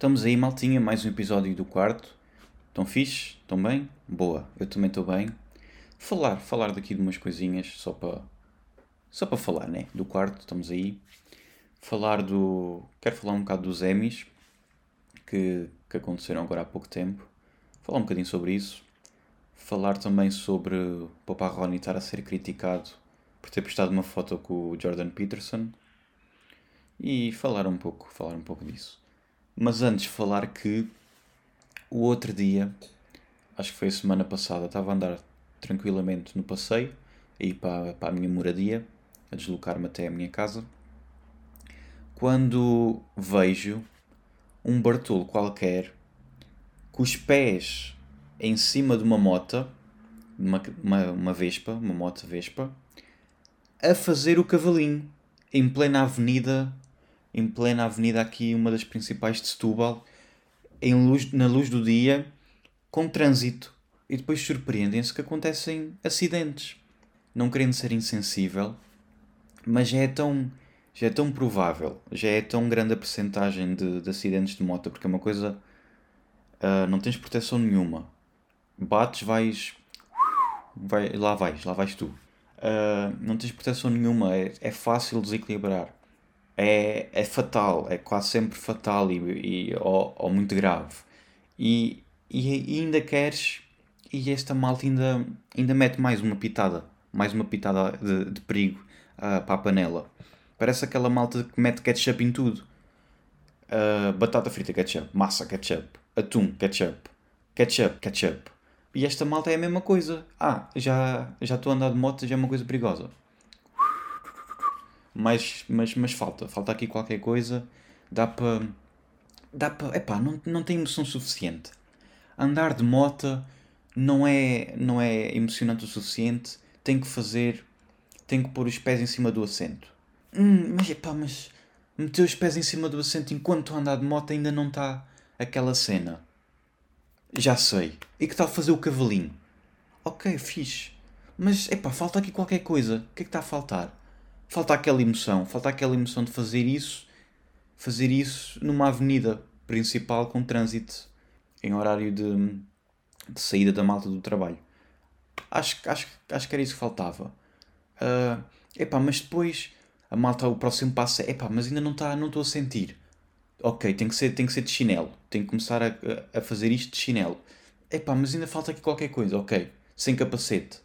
Estamos aí, maltinha, mais um episódio do quarto. Estão fixe? Estão bem? Boa, eu também estou bem. Falar, falar daqui de umas coisinhas, só para só para falar, né? Do quarto, estamos aí. Falar do. Quero falar um bocado dos Emmys que, que aconteceram agora há pouco tempo. Falar um bocadinho sobre isso. Falar também sobre o Papa Ronnie estar a ser criticado por ter postado uma foto com o Jordan Peterson. E falar um pouco, falar um pouco disso. Mas antes falar que o outro dia, acho que foi a semana passada, estava a andar tranquilamente no passeio, a ir para, para a minha moradia, a deslocar-me até a minha casa, quando vejo um Bartolo qualquer com os pés em cima de uma mota, uma, uma, uma Vespa, uma moto Vespa, a fazer o cavalinho em plena avenida em plena avenida aqui, uma das principais de Setúbal, em luz, na luz do dia, com trânsito. E depois surpreendem-se que acontecem acidentes. Não querendo ser insensível, mas já é tão, já é tão provável, já é tão grande a percentagem de, de acidentes de moto, porque é uma coisa. Uh, não tens proteção nenhuma. Bates, vais. Vai, lá vais, lá vais tu. Uh, não tens proteção nenhuma, é, é fácil desequilibrar é, é fatal, é quase sempre fatal e, e ou, ou, muito grave. E, e, e, ainda queres, e esta malta ainda, ainda mete mais uma pitada, mais uma pitada de, de perigo uh, para a panela. Parece aquela malta que mete ketchup em tudo. Uh, batata frita, ketchup. Massa, ketchup. Atum, ketchup. Ketchup, ketchup. E esta malta é a mesma coisa. Ah, já já estou a andar de moto, já é uma coisa perigosa mas, mas, mas falta, falta aqui qualquer coisa, dá para. Dá para. Epá, não, não tem emoção suficiente. Andar de moto não é, não é emocionante o suficiente, tem que fazer. tem que pôr os pés em cima do assento. Hum, mas epá, mas. meter os pés em cima do assento enquanto andar de moto ainda não está aquela cena. Já sei. E que tal fazer o cavalinho? Ok, fixe. Mas, epá, falta aqui qualquer coisa. O que é que está a faltar? Falta aquela emoção, falta aquela emoção de fazer isso, fazer isso numa avenida principal com trânsito em horário de, de saída da malta do trabalho. Acho, acho, acho que era isso que faltava. Uh, epá, mas depois a malta, o próximo passo é epá, mas ainda não está, não estou a sentir. Ok, tem que ser, tem que ser de chinelo. Tenho que começar a, a fazer isto de chinelo. Epá, mas ainda falta aqui qualquer coisa. Ok, sem capacete.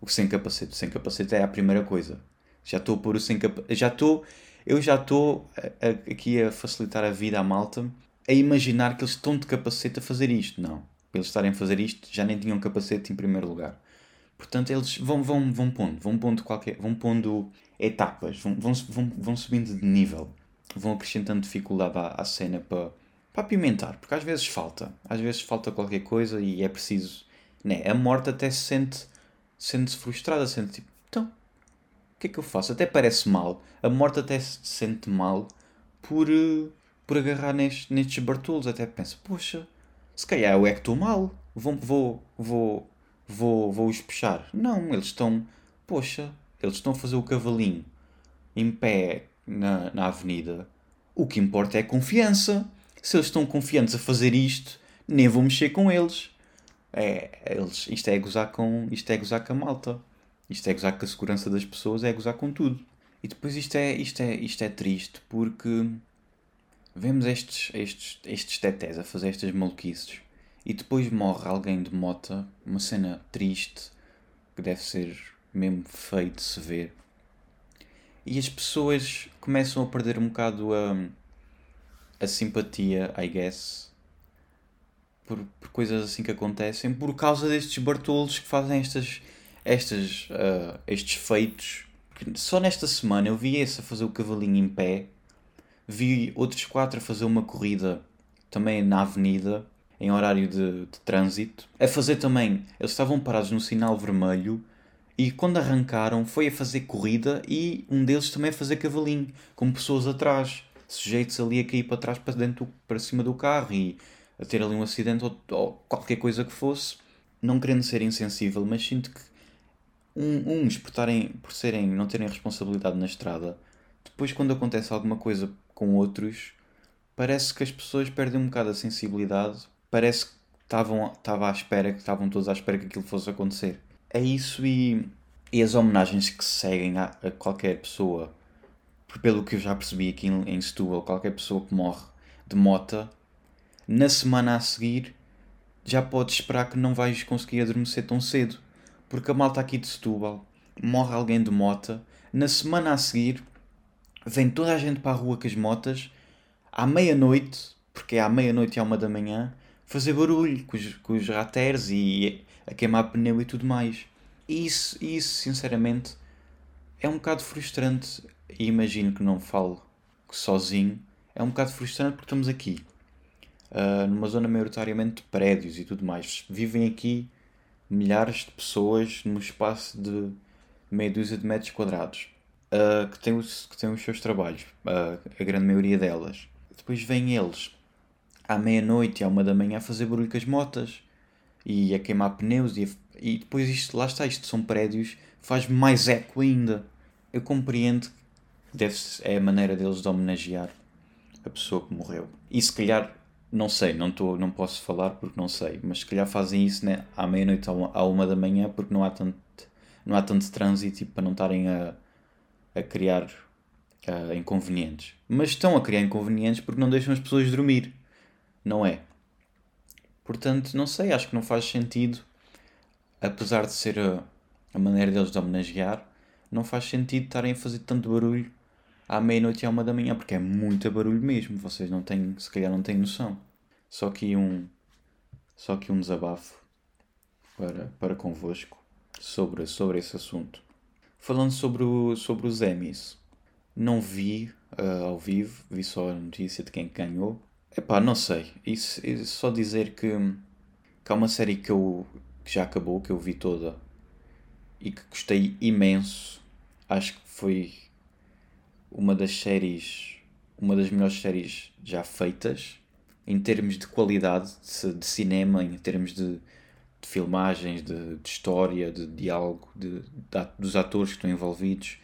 O sem capacete, sem capacete é a primeira coisa. Já estou a pôr o sem capacete. Já estou. Eu já estou aqui a facilitar a vida à malta a imaginar que eles estão de capacete a fazer isto. Não. Para eles estarem a fazer isto, já nem tinham capacete em primeiro lugar. Portanto, eles vão, vão, vão pondo, vão pondo qualquer. vão pondo etapas, vão, vão, vão, vão subindo de nível, vão acrescentando dificuldade à, à cena para, para apimentar, porque às vezes falta, às vezes falta qualquer coisa e é preciso. Né? A morte até se sente, sente-se frustrada, sente tipo, então, o que é que eu faço? Até parece mal. A morte até se sente mal por, uh, por agarrar nestes, nestes bartulos. Até pensa, poxa, se calhar eu é que estou mal. Vou, vou, vou, vou, vou os puxar. Não, eles estão, poxa, eles estão a fazer o cavalinho em pé na, na avenida. O que importa é confiança. Se eles estão confiantes a fazer isto, nem vou mexer com eles. É, eles, isto é gozar com, isto é gozar com a malta. Isto é gozar com a segurança das pessoas, é gozar com tudo. E depois isto é, isto é, isto é triste porque vemos estes, estes, estes tetés a fazer estas maluquices e depois morre alguém de mota, uma cena triste que deve ser mesmo feio de se ver. E as pessoas começam a perder um bocado a, a simpatia, I guess, por, por coisas assim que acontecem, por causa destes bartolos que fazem estas estas, uh, estes feitos. Só nesta semana eu vi esse a fazer o cavalinho em pé, vi outros quatro a fazer uma corrida também na avenida, em horário de, de trânsito, a fazer também. Eles estavam parados no sinal vermelho e quando arrancaram foi a fazer corrida e um deles também a fazer cavalinho, com pessoas atrás, sujeitos ali a cair para trás, para, dentro, para cima do carro e a ter ali um acidente ou, ou qualquer coisa que fosse. Não querendo ser insensível, mas sinto que um, uns por, tarem, por serem, não terem responsabilidade na estrada, depois quando acontece alguma coisa com outros, parece que as pessoas perdem um bocado a sensibilidade. Parece que estavam estava à espera, que estavam todos à espera que aquilo fosse acontecer. É isso e, e as homenagens que se seguem a, a qualquer pessoa, pelo que eu já percebi aqui em, em Setúbal, qualquer pessoa que morre de mota, na semana a seguir já podes esperar que não vais conseguir adormecer tão cedo. Porque a malta aqui de Setúbal morre alguém de mota, na semana a seguir vem toda a gente para a rua com as motas, à meia-noite, porque é à meia-noite e à uma da manhã, fazer barulho com os, com os rateres e a queimar pneu e tudo mais. E isso, isso, sinceramente, é um bocado frustrante. E imagino que não falo sozinho. É um bocado frustrante porque estamos aqui, uh, numa zona maioritariamente de prédios e tudo mais. Vivem aqui milhares de pessoas num espaço de meia dúzia de metros quadrados uh, que, têm os, que têm os seus trabalhos, uh, a grande maioria delas. Depois vêm eles à meia-noite e à uma da manhã a fazer barulho com as motas e a queimar pneus e, a, e depois isto, lá está, isto são prédios, faz mais eco ainda. Eu compreendo que deve é a maneira deles de homenagear a pessoa que morreu. E se calhar, não sei, não, tô, não posso falar porque não sei, mas se calhar fazem isso né, à meia-noite à uma da manhã porque não há tanto, não há tanto trânsito para não estarem a, a criar inconvenientes. Mas estão a criar inconvenientes porque não deixam as pessoas dormir, não é? Portanto, não sei, acho que não faz sentido, apesar de ser a, a maneira deles de homenagear, não faz sentido estarem a fazer tanto barulho à meia-noite e à uma da manhã, porque é muito barulho mesmo, vocês não têm, se calhar não têm noção. Só que um, só que um desabafo para, para convosco sobre, sobre esse assunto. Falando sobre, o, sobre os Emmys, não vi uh, ao vivo, vi só a notícia de quem ganhou. Epá, não sei. Isso, isso, só dizer que, que há uma série que, eu, que já acabou, que eu vi toda e que gostei imenso. Acho que foi uma das séries, uma das melhores séries já feitas em termos de qualidade de, de cinema, em termos de, de filmagens, de, de, história, de diálogo, dos atores que estão envolvidos,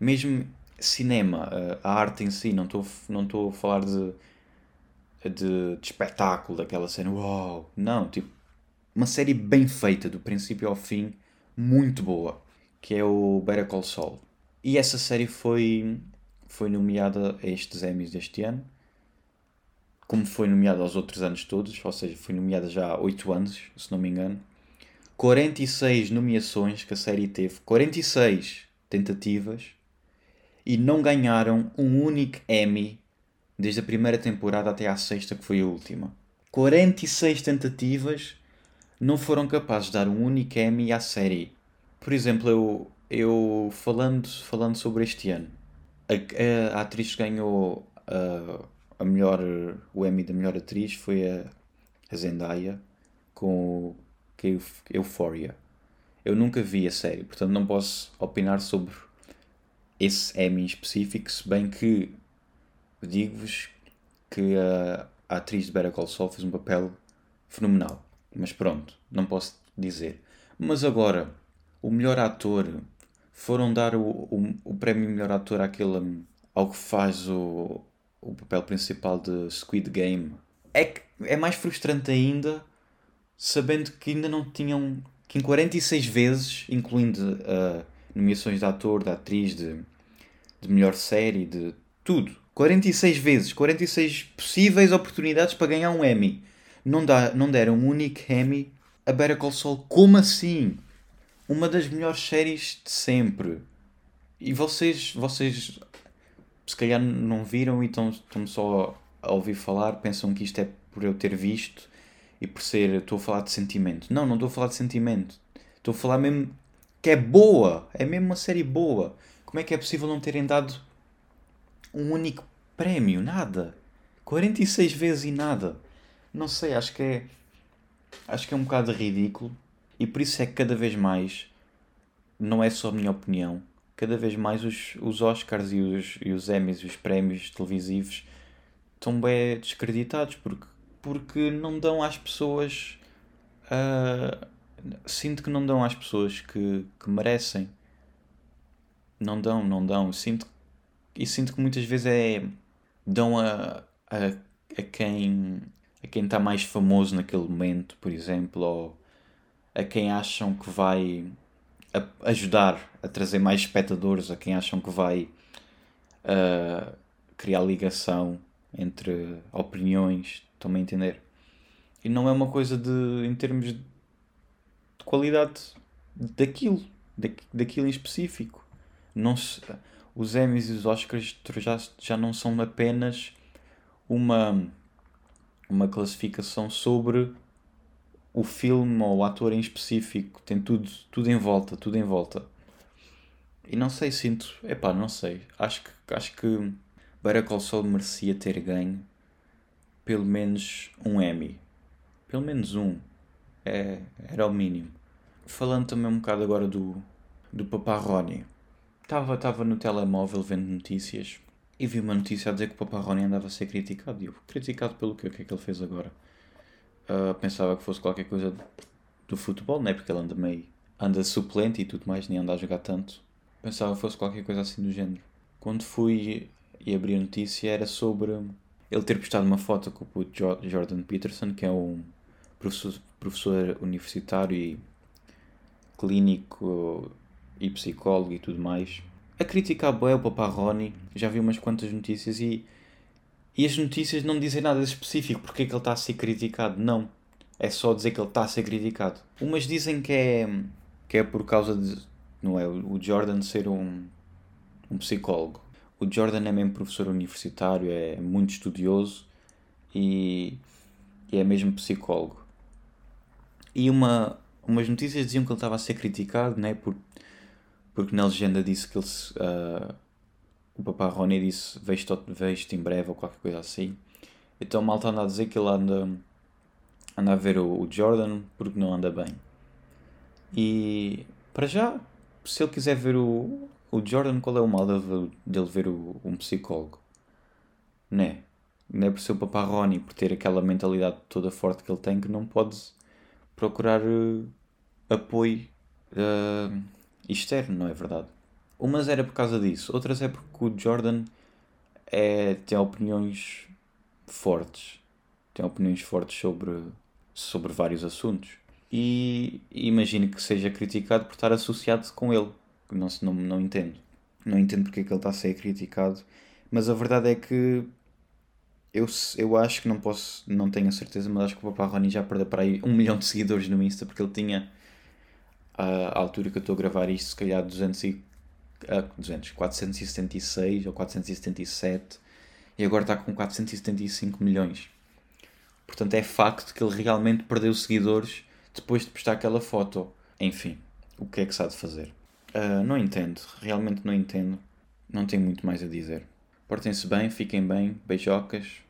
mesmo cinema, a arte em si, não estou não estou a falar de, de, de espetáculo, daquela cena, uau, não, tipo, uma série bem feita, do princípio ao fim, muito boa, que é o Better Call Saul. E essa série foi, foi nomeada a estes Emmys deste ano, como foi nomeada aos outros anos todos, ou seja, foi nomeada já há 8 anos, se não me engano. 46 nomeações que a série teve, 46 tentativas e não ganharam um único Emmy desde a primeira temporada até à sexta, que foi a última. 46 tentativas não foram capazes de dar um único Emmy à série. Por exemplo, eu, eu falando, falando sobre este ano, a, a, a atriz que ganhou uh, a melhor, o Emmy da melhor atriz foi a, a Zendaya com a Euphoria. Eu nunca vi a série, portanto não posso opinar sobre esse Emmy em específico, se bem que digo-vos que a, a, atriz de Better Call Saul fez um papel fenomenal. Mas pronto, não posso dizer. Mas agora, o melhor ator, foram dar o, o, o prémio melhor ator àquele, ao que faz o, o papel principal de Squid Game. É, que é mais frustrante ainda sabendo que ainda não tinham. que em 46 vezes, incluindo uh, nomeações de ator, de atriz, de, de melhor série, de tudo. 46 vezes, 46 possíveis oportunidades para ganhar um Emmy. Não, dá, não deram um único Emmy a Better Call Saul. Como assim? Uma das melhores séries de sempre. E vocês, vocês se calhar não viram e estão, estão só a ouvir falar, pensam que isto é por eu ter visto e por ser. Estou a falar de sentimento. Não, não estou a falar de sentimento. Estou a falar mesmo que é boa. É mesmo uma série boa. Como é que é possível não terem dado um único prémio? Nada. 46 vezes e nada. Não sei, acho que é. Acho que é um bocado ridículo. E por isso é que cada vez mais. Não é só a minha opinião cada vez mais os, os Oscars e os, e os Emmys os prémios televisivos estão bem descreditados porque, porque não dão às pessoas. Uh, sinto que não dão às pessoas que, que merecem. Não dão, não dão. Sinto, e sinto que muitas vezes é. dão a, a a quem a quem está mais famoso naquele momento, por exemplo, ou a quem acham que vai ajudar a trazer mais espectadores, a quem acham que vai uh, criar ligação entre opiniões, estão-me a entender? E não é uma coisa de, em termos de qualidade daquilo, daquilo em específico. Não se, os Emmys e os Oscars já, já não são apenas uma, uma classificação sobre o filme ou o ator em específico. Tem tudo, tudo em volta, tudo em volta. E não sei, sinto. Epá, não sei. Acho que, acho que Better Saul merecia ter ganho pelo menos um Emmy. Pelo menos um. É, era o mínimo. Falando também um bocado agora do, do Papá Ronnie. Estava tava no telemóvel vendo notícias e vi uma notícia a dizer que o Papá Ronnie andava a ser criticado. E eu, criticado pelo quê? O que é que ele fez agora? Uh, pensava que fosse qualquer coisa do futebol, não é? Porque ele anda meio. anda suplente e tudo mais, nem anda a jogar tanto. Pensava que fosse qualquer coisa assim do género. Quando fui e abri a notícia era sobre ele ter postado uma foto com o Jordan Peterson, que é um professor, professor universitário e clínico e psicólogo e tudo mais, a criticar bem o Papá Ronnie. Já vi umas quantas notícias e, e as notícias não dizem nada específico porque é que ele está a ser criticado. Não. É só dizer que ele está a ser criticado. Umas dizem que é, que é por causa de. Não é? O Jordan ser um, um psicólogo. O Jordan é mesmo professor universitário, é muito estudioso e, e é mesmo psicólogo. E uma, umas notícias diziam que ele estava a ser criticado, né, por, porque na legenda disse que ele, uh, o papá Rony disse vejo-te em breve ou qualquer coisa assim. Então malta anda a dizer que ele anda, anda a ver o, o Jordan porque não anda bem. E para já, se ele quiser ver o, o Jordan, qual é o mal dele, dele ver o, um psicólogo? Né? Não é por ser o papá Ronnie, por ter aquela mentalidade toda forte que ele tem, que não pode procurar uh, apoio uh, externo, não é verdade? Umas era por causa disso, outras é porque o Jordan é, tem opiniões fortes. Tem opiniões fortes sobre, sobre vários assuntos. E imagino que seja criticado por estar associado com ele não, não, não entendo. Não entendo porque é que ele está a ser criticado. Mas a verdade é que eu, eu acho que não posso, não tenho a certeza, mas acho que o Papá Rony já perdeu para aí um milhão de seguidores no Insta porque ele tinha à altura que eu estou a gravar isto, se calhar 200 e, uh, 200, 476 ou 477 e agora está com 475 milhões. Portanto, é facto que ele realmente perdeu seguidores depois de postar aquela foto. Enfim, o que é que se há de fazer? Uh, não entendo, realmente não entendo. Não tenho muito mais a dizer. Portem-se bem, fiquem bem, beijocas.